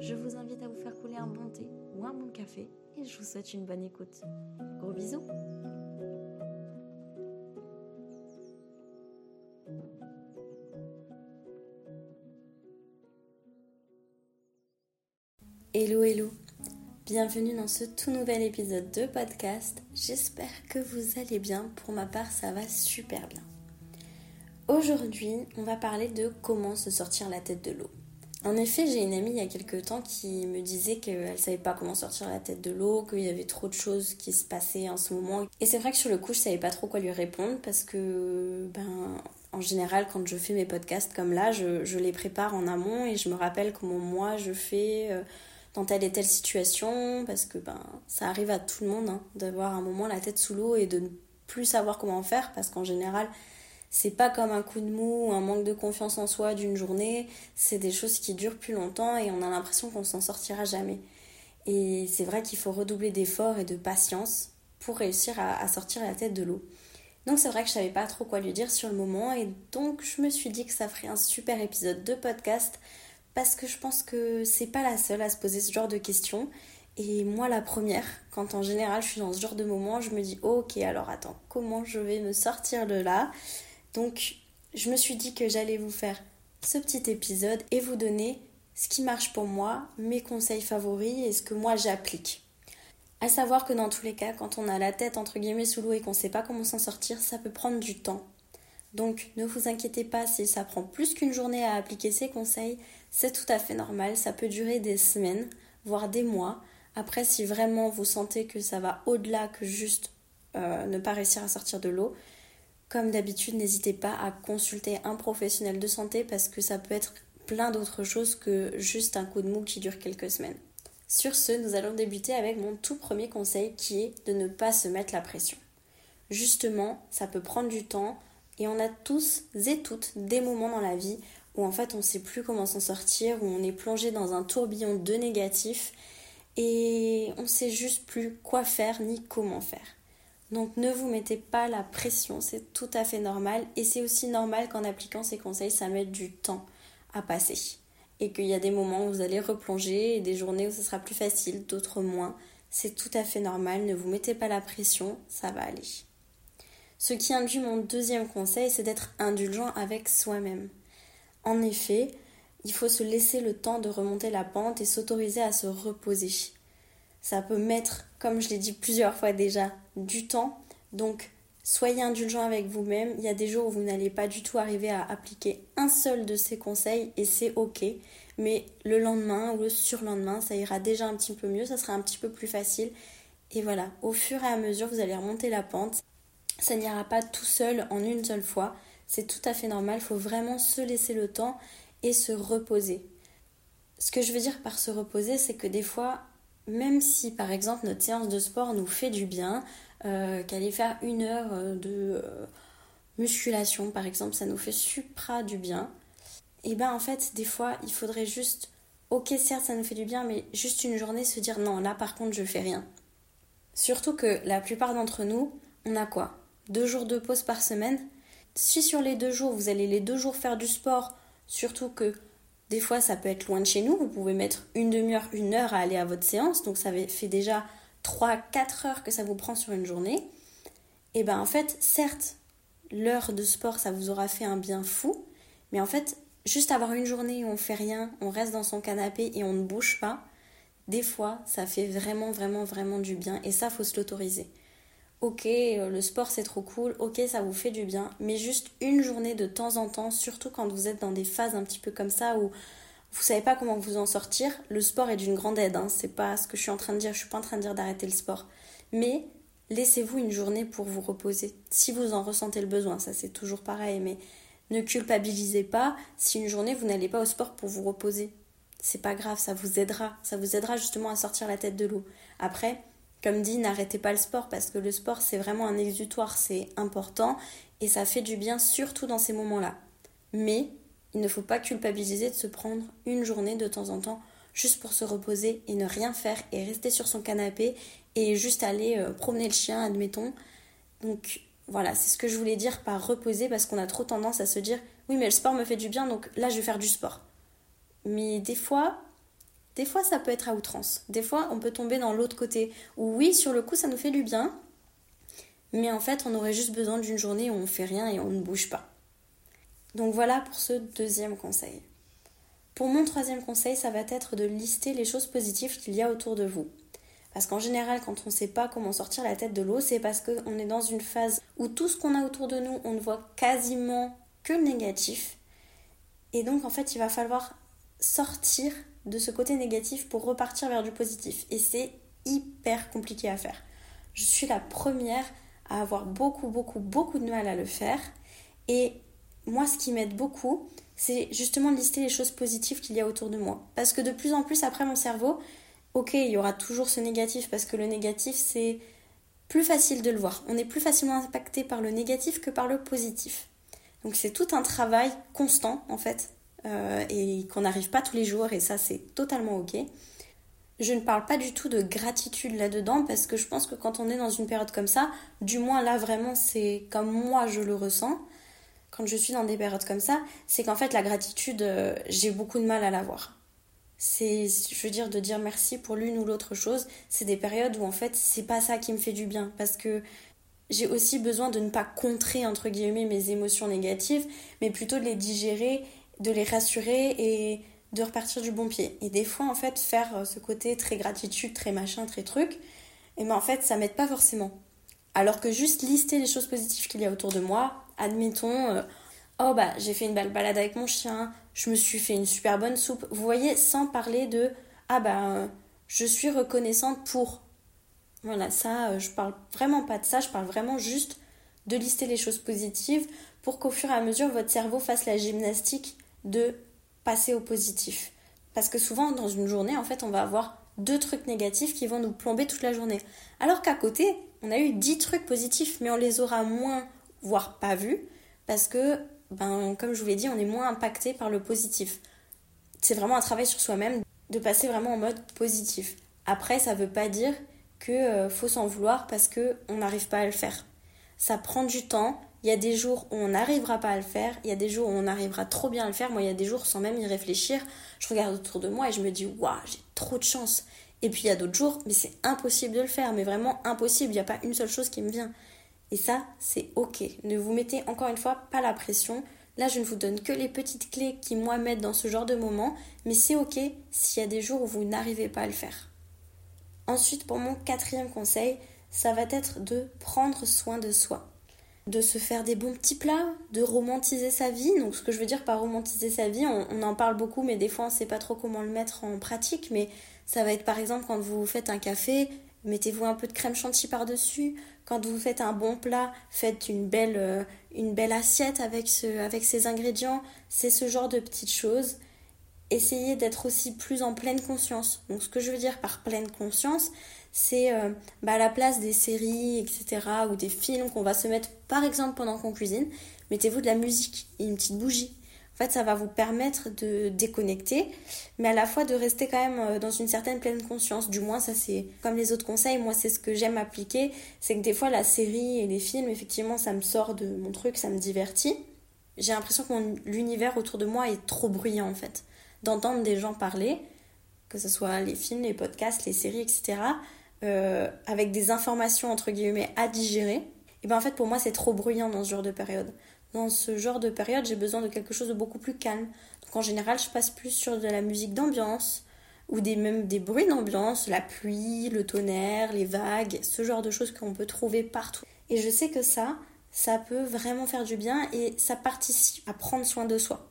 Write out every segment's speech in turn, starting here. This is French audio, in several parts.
je vous invite à vous faire couler un bon thé ou un bon café et je vous souhaite une bonne écoute. Gros bisous Hello hello Bienvenue dans ce tout nouvel épisode de podcast. J'espère que vous allez bien. Pour ma part, ça va super bien. Aujourd'hui, on va parler de comment se sortir la tête de l'eau. En effet, j'ai une amie il y a quelques temps qui me disait qu'elle ne savait pas comment sortir la tête de l'eau, qu'il y avait trop de choses qui se passaient en ce moment. Et c'est vrai que sur le coup, je savais pas trop quoi lui répondre parce que, ben, en général, quand je fais mes podcasts comme là, je, les prépare en amont et je me rappelle comment moi je fais. Euh, dans telle et telle situation, parce que ben, ça arrive à tout le monde hein, d'avoir un moment la tête sous l'eau et de ne plus savoir comment faire, parce qu'en général, c'est pas comme un coup de mou ou un manque de confiance en soi d'une journée, c'est des choses qui durent plus longtemps et on a l'impression qu'on s'en sortira jamais. Et c'est vrai qu'il faut redoubler d'efforts et de patience pour réussir à, sortir la tête de l'eau. Donc c'est vrai que je savais pas trop quoi lui dire sur le moment et donc je me suis dit que ça ferait un super épisode de podcast parce que je pense que c'est pas la seule à se poser ce genre de questions. Et moi, la première, quand en général je suis dans ce genre de moment, je me dis ok, alors attends, comment je vais me sortir de là? Donc, je me suis dit que j'allais vous faire ce petit épisode et vous donner ce qui marche pour moi, mes conseils favoris et ce que moi j'applique. À savoir que dans tous les cas, quand on a la tête entre guillemets sous l'eau et qu'on sait pas comment s'en sortir, ça peut prendre du temps. Donc ne vous inquiétez pas si ça prend plus qu'une journée à appliquer ces conseils, c'est tout à fait normal, ça peut durer des semaines, voire des mois. Après, si vraiment vous sentez que ça va au-delà que juste euh, ne pas réussir à sortir de l'eau, comme d'habitude, n'hésitez pas à consulter un professionnel de santé parce que ça peut être plein d'autres choses que juste un coup de mou qui dure quelques semaines. Sur ce, nous allons débuter avec mon tout premier conseil qui est de ne pas se mettre la pression. Justement, ça peut prendre du temps, et on a tous et toutes des moments dans la vie où en fait on ne sait plus comment s'en sortir, où on est plongé dans un tourbillon de négatifs et on ne sait juste plus quoi faire ni comment faire. Donc ne vous mettez pas la pression, c'est tout à fait normal et c'est aussi normal qu'en appliquant ces conseils ça mette du temps à passer et qu'il y a des moments où vous allez replonger et des journées où ce sera plus facile, d'autres moins. C'est tout à fait normal, ne vous mettez pas la pression, ça va aller. Ce qui induit mon deuxième conseil, c'est d'être indulgent avec soi-même. En effet, il faut se laisser le temps de remonter la pente et s'autoriser à se reposer. Ça peut mettre, comme je l'ai dit plusieurs fois déjà, du temps. Donc, soyez indulgent avec vous-même. Il y a des jours où vous n'allez pas du tout arriver à appliquer un seul de ces conseils et c'est ok. Mais le lendemain ou le surlendemain, ça ira déjà un petit peu mieux, ça sera un petit peu plus facile. Et voilà, au fur et à mesure, vous allez remonter la pente ça n'ira pas tout seul en une seule fois. C'est tout à fait normal, il faut vraiment se laisser le temps et se reposer. Ce que je veux dire par se reposer, c'est que des fois, même si par exemple notre séance de sport nous fait du bien, euh, qu'aller faire une heure euh, de euh, musculation par exemple, ça nous fait supra du bien, et ben en fait, des fois, il faudrait juste, ok, certes, ça nous fait du bien, mais juste une journée se dire non, là par contre, je fais rien. Surtout que la plupart d'entre nous, on a quoi? Deux jours de pause par semaine. Si sur les deux jours, vous allez les deux jours faire du sport, surtout que des fois ça peut être loin de chez nous, vous pouvez mettre une demi-heure, une heure à aller à votre séance, donc ça fait déjà 3-4 heures que ça vous prend sur une journée. Et ben en fait, certes, l'heure de sport, ça vous aura fait un bien fou, mais en fait, juste avoir une journée où on fait rien, on reste dans son canapé et on ne bouge pas, des fois, ça fait vraiment, vraiment, vraiment du bien, et ça, faut se l'autoriser ok, euh, le sport c'est trop cool, ok, ça vous fait du bien, mais juste une journée de temps en temps, surtout quand vous êtes dans des phases un petit peu comme ça où vous savez pas comment vous en sortir, le sport est d'une grande aide, hein. c'est pas ce que je suis en train de dire, je suis pas en train de dire d'arrêter le sport, mais laissez-vous une journée pour vous reposer, si vous en ressentez le besoin, ça c'est toujours pareil, mais ne culpabilisez pas si une journée vous n'allez pas au sport pour vous reposer. c'est pas grave, ça vous aidera. Ça vous aidera justement à sortir la tête de l'eau. Après, comme dit, n'arrêtez pas le sport parce que le sport, c'est vraiment un exutoire, c'est important et ça fait du bien, surtout dans ces moments-là. Mais il ne faut pas culpabiliser de se prendre une journée de temps en temps juste pour se reposer et ne rien faire et rester sur son canapé et juste aller euh, promener le chien, admettons. Donc voilà, c'est ce que je voulais dire par reposer parce qu'on a trop tendance à se dire oui mais le sport me fait du bien donc là je vais faire du sport. Mais des fois, des fois ça peut être à outrance. Des fois on peut tomber dans l'autre côté où oui sur le coup ça nous fait du bien, mais en fait on aurait juste besoin d'une journée où on fait rien et on ne bouge pas. Donc voilà pour ce deuxième conseil. Pour mon troisième conseil, ça va être de lister les choses positives qu'il y a autour de vous. Parce qu'en général, quand on ne sait pas comment sortir la tête de l'eau, c'est parce qu'on est dans une phase où tout ce qu'on a autour de nous, on ne voit quasiment que le négatif. Et donc, en fait, il va falloir sortir de ce côté négatif pour repartir vers du positif. Et c'est hyper compliqué à faire. Je suis la première à avoir beaucoup, beaucoup, beaucoup de mal à le faire. Et moi, ce qui m'aide beaucoup, c'est justement de lister les choses positives qu'il y a autour de moi. Parce que de plus en plus, après mon cerveau, ok, il y aura toujours ce négatif, parce que le négatif, c'est plus facile de le voir. On est plus facilement impacté par le négatif que par le positif. Donc c'est tout un travail constant, en fait, euh, et qu'on n'arrive pas tous les jours, et ça, c'est totalement ok. Je ne parle pas du tout de gratitude là-dedans, parce que je pense que quand on est dans une période comme ça, du moins là, vraiment, c'est comme moi je le ressens quand je suis dans des périodes comme ça, c'est qu'en fait la gratitude, euh, j'ai beaucoup de mal à l'avoir. C'est, je veux dire, de dire merci pour l'une ou l'autre chose, c'est des périodes où en fait c'est pas ça qui me fait du bien parce que j'ai aussi besoin de ne pas contrer entre guillemets mes émotions négatives, mais plutôt de les digérer, de les rassurer et de repartir du bon pied. Et des fois en fait faire euh, ce côté très gratitude, très machin, très truc, et eh ben en fait ça m'aide pas forcément. Alors que juste lister les choses positives qu'il y a autour de moi, admettons, euh, oh bah j'ai fait une belle balade avec mon chien, je me suis fait une super bonne soupe. Vous voyez, sans parler de ah bah euh, je suis reconnaissante pour. Voilà, ça, euh, je parle vraiment pas de ça, je parle vraiment juste de lister les choses positives pour qu'au fur et à mesure votre cerveau fasse la gymnastique de passer au positif. Parce que souvent dans une journée, en fait, on va avoir deux trucs négatifs qui vont nous plomber toute la journée. Alors qu'à côté, on a eu dix trucs positifs, mais on les aura moins voire pas vu, parce que, ben, comme je vous l'ai dit, on est moins impacté par le positif. C'est vraiment un travail sur soi-même de passer vraiment en mode positif. Après, ça veut pas dire que euh, faut s'en vouloir parce que on n'arrive pas à le faire. Ça prend du temps. Il y a des jours où on n'arrivera pas à le faire. Il y a des jours où on arrivera trop bien à le faire. Moi, il y a des jours sans même y réfléchir. Je regarde autour de moi et je me dis, waouh, j'ai trop de chance. Et puis il y a d'autres jours, mais c'est impossible de le faire. Mais vraiment impossible. Il n'y a pas une seule chose qui me vient. Et ça, c'est ok. Ne vous mettez encore une fois pas la pression. Là, je ne vous donne que les petites clés qui, moi, m'aident dans ce genre de moment, mais c'est ok s'il y a des jours où vous n'arrivez pas à le faire. Ensuite, pour mon quatrième conseil, ça va être de prendre soin de soi. De se faire des bons petits plats, de romantiser sa vie. Donc, ce que je veux dire par romantiser sa vie, on, en parle beaucoup, mais des fois, on ne sait pas trop comment le mettre en pratique. Mais ça va être par exemple quand vous faites un café, mettez-vous un peu de crème chantilly par-dessus. Quand vous faites un bon plat, faites une belle, euh, une belle assiette avec, ce, avec ces ingrédients. C'est ce genre de petites choses. Essayez d'être aussi plus en pleine conscience. Donc ce que je veux dire par pleine conscience, c'est euh, bah, à la place des séries, etc., ou des films qu'on va se mettre, par exemple, pendant qu'on cuisine, mettez-vous de la musique et une petite bougie. En fait, ça va vous permettre de déconnecter, mais à la fois de rester quand même euh, dans une certaine pleine conscience. Du moins, ça c'est comme les autres conseils, moi c'est ce que j'aime appliquer, c'est que des fois la série et les films, effectivement, ça me sort de mon truc, ça me divertit. J'ai l'impression que l'univers autour de moi est trop bruyant en fait. D'entendre des gens parler, que ce soit les films, les podcasts, les séries, etc., euh, avec des informations entre guillemets à digérer, et bien en fait pour moi c'est trop bruyant dans ce genre de période dans ce genre de période, j'ai besoin de quelque chose de beaucoup plus calme. Donc en général, je passe plus sur de la musique d'ambiance ou des, même des bruits d'ambiance, la pluie, le tonnerre, les vagues, ce genre de choses qu'on peut trouver partout. Et je sais que ça, ça peut vraiment faire du bien et ça participe à prendre soin de soi.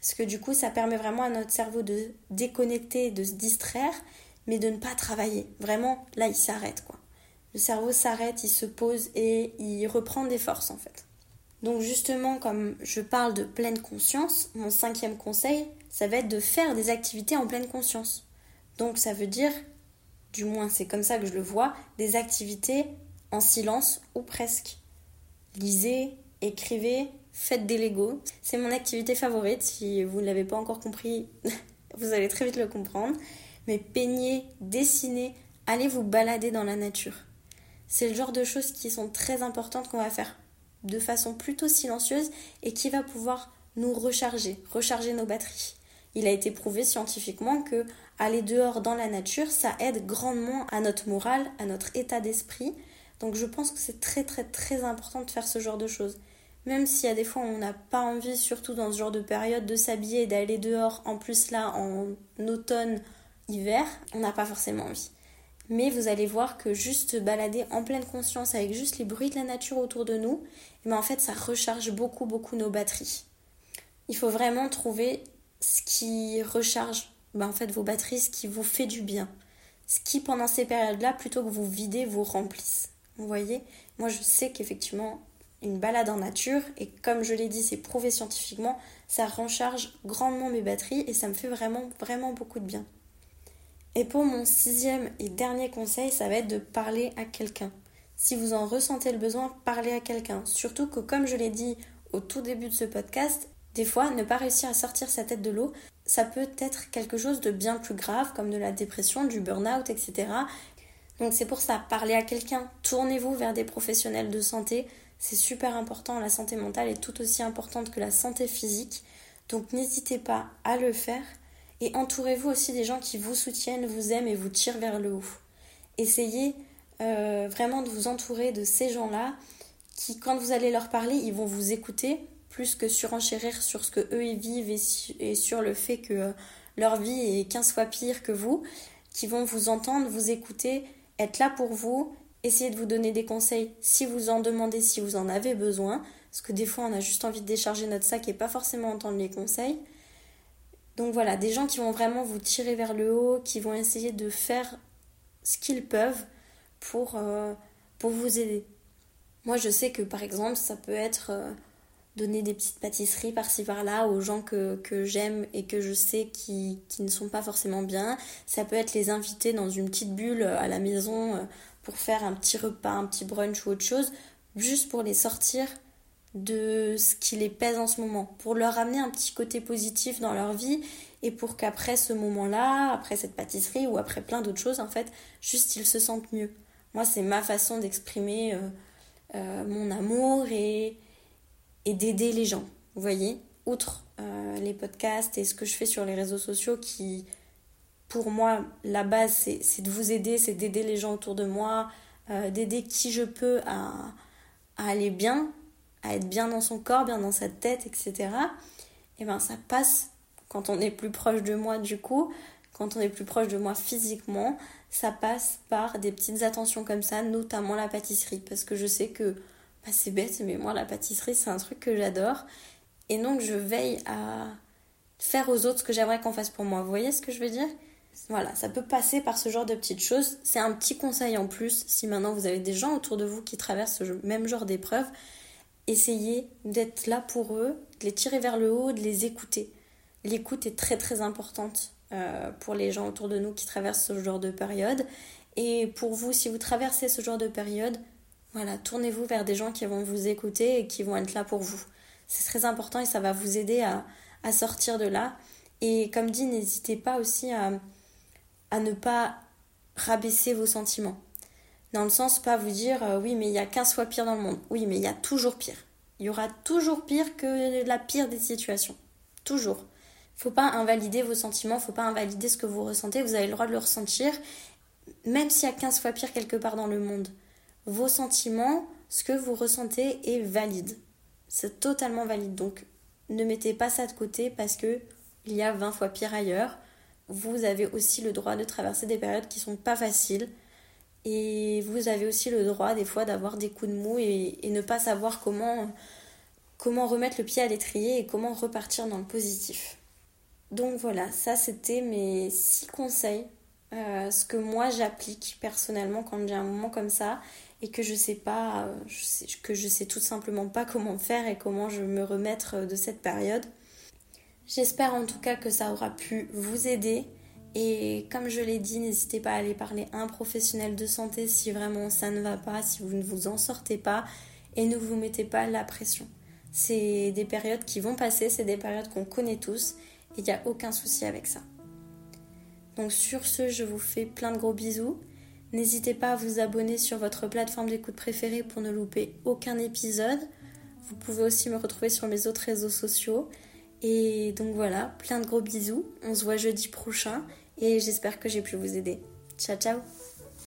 Parce que du coup, ça permet vraiment à notre cerveau de déconnecter, de se distraire, mais de ne pas travailler. Vraiment, là, il s'arrête, quoi. Le cerveau s'arrête, il se pose et il reprend des forces, en fait. Donc justement, comme je parle de pleine conscience, mon cinquième conseil, ça va être de faire des activités en pleine conscience. Donc ça veut dire, du moins c'est comme ça que je le vois, des activités en silence ou presque. Lisez, écrivez, faites des Legos. C'est mon activité favorite. Si vous ne l'avez pas encore compris, vous allez très vite le comprendre. Mais peignez, dessinez, allez vous balader dans la nature. C'est le genre de choses qui sont très importantes qu'on va faire de façon plutôt silencieuse et qui va pouvoir nous recharger, recharger nos batteries. Il a été prouvé scientifiquement que aller dehors dans la nature, ça aide grandement à notre morale, à notre état d'esprit. Donc je pense que c'est très très très important de faire ce genre de choses. Même s'il y a des fois on n'a pas envie, surtout dans ce genre de période, de s'habiller et d'aller dehors, en plus là en automne, hiver, on n'a pas forcément envie. Mais vous allez voir que juste balader en pleine conscience avec juste les bruits de la nature autour de nous, eh ben, en fait ça recharge beaucoup beaucoup nos batteries. Il faut vraiment trouver ce qui recharge ben, en fait vos batteries, ce qui vous fait du bien. Ce qui pendant ces périodes-là, plutôt que vous videz, vous remplisse. Vous voyez? Moi je sais qu'effectivement une balade en nature, et comme je l'ai dit, c'est prouvé scientifiquement, ça recharge grandement mes batteries et ça me fait vraiment, vraiment beaucoup de bien. Et pour mon sixième et dernier conseil, ça va être de parler à quelqu'un. Si vous en ressentez le besoin, parlez à quelqu'un. Surtout que, comme je l'ai dit au tout début de ce podcast, des fois, ne pas réussir à sortir sa tête de l'eau, ça peut être quelque chose de bien plus grave, comme de la dépression, du burn-out, etc. Donc c'est pour ça, parlez à quelqu'un, tournez-vous vers des professionnels de santé, c'est super important, la santé mentale est tout aussi importante que la santé physique, donc n'hésitez pas à le faire et entourez-vous aussi des gens qui vous soutiennent, vous aiment et vous tirent vers le haut. Essayez euh, vraiment de vous entourer de ces gens-là qui, quand vous allez leur parler, ils vont vous écouter plus que surenchérir sur ce que eux vivent et, sur le fait que euh, leur vie est 15 fois pire que vous, qui vont vous entendre, vous écouter, être là pour vous Essayez de vous donner des conseils si vous en demandez, si vous en avez besoin. Parce que des fois, on a juste envie de décharger notre sac et pas forcément entendre les conseils. Donc voilà, des gens qui vont vraiment vous tirer vers le haut, qui vont essayer de faire ce qu'ils peuvent pour, euh, pour vous aider. Moi, je sais que par exemple, ça peut être euh, donner des petites pâtisseries par-ci par-là aux gens que, j'aime et que je sais qui, qui, ne sont pas forcément bien. Ça peut être les inviter dans une petite bulle à la maison euh, pour faire un petit repas, un petit brunch ou autre chose, juste pour les sortir de ce qui les pèse en ce moment, pour leur amener un petit côté positif dans leur vie et pour qu'après ce moment-là, après cette pâtisserie ou après plein d'autres choses, en fait, juste ils se sentent mieux. Moi, c'est ma façon d'exprimer euh, euh, mon amour et, et d'aider les gens. Vous voyez, outre euh, les podcasts et ce que je fais sur les réseaux sociaux qui pour moi, la base, c'est de vous aider, c'est d'aider les gens autour de moi, euh, d'aider qui je peux à, aller bien, à être bien dans son corps, bien dans sa tête, etc. Et bien ça passe quand on est plus proche de moi du coup, quand on est plus proche de moi physiquement, ça passe par des petites attentions comme ça, notamment la pâtisserie. Parce que je sais que bah, c'est bête, mais moi la pâtisserie c'est un truc que j'adore. Et donc je veille à faire aux autres ce que j'aimerais qu'on fasse pour moi. Vous voyez ce que je veux dire? Voilà, ça peut passer par ce genre de petites choses. C'est un petit conseil en plus, si maintenant vous avez des gens autour de vous qui traversent ce même genre d'épreuve, essayez d'être là pour eux, de les tirer vers le haut, de les écouter. L'écoute est très très importante euh, pour les gens autour de nous qui traversent ce genre de période. Et pour vous, si vous traversez ce genre de période, voilà, tournez-vous vers des gens qui vont vous écouter et qui vont être là pour vous. C'est très important et ça va vous aider à, à sortir de là. Et comme dit, n'hésitez pas aussi à, à ne pas rabaisser vos sentiments. Dans le sens, pas vous dire euh, oui, mais il y a 15 fois pire dans le monde. Oui, mais il y a toujours pire. Il y aura toujours pire que la pire des situations. Toujours. Faut pas invalider vos sentiments, faut pas invalider ce que vous ressentez. Vous avez le droit de le ressentir, même s'il y a 15 fois pire quelque part dans le monde. Vos sentiments, ce que vous ressentez est valide. C'est totalement valide. Donc, ne mettez pas ça de côté parce que il y a 20 fois pire ailleurs vous avez aussi le droit de traverser des périodes qui sont pas faciles. Et vous avez aussi le droit des fois d'avoir des coups de mou et, ne pas savoir comment, comment remettre le pied à l'étrier et comment repartir dans le positif. Donc voilà, ça c'était mes six conseils. Euh, ce que moi j'applique personnellement quand j'ai un moment comme ça et que je sais pas, euh, sais, que je sais tout simplement pas comment faire et comment je me remettre de cette période. J'espère en tout cas que ça aura pu vous aider. Et comme je l'ai dit, n'hésitez pas à aller parler à un professionnel de santé si vraiment ça ne va pas, si vous ne vous en sortez pas. Et ne vous mettez pas la pression. C'est des périodes qui vont passer, c'est des périodes qu'on connaît tous. Et il n'y a aucun souci avec ça. Donc sur ce, je vous fais plein de gros bisous. N'hésitez pas à vous abonner sur votre plateforme d'écoute préférée pour ne louper aucun épisode. Vous pouvez aussi me retrouver sur mes autres réseaux sociaux. Et donc voilà, plein de gros bisous. On se voit jeudi prochain et j'espère que j'ai pu vous aider. Ciao ciao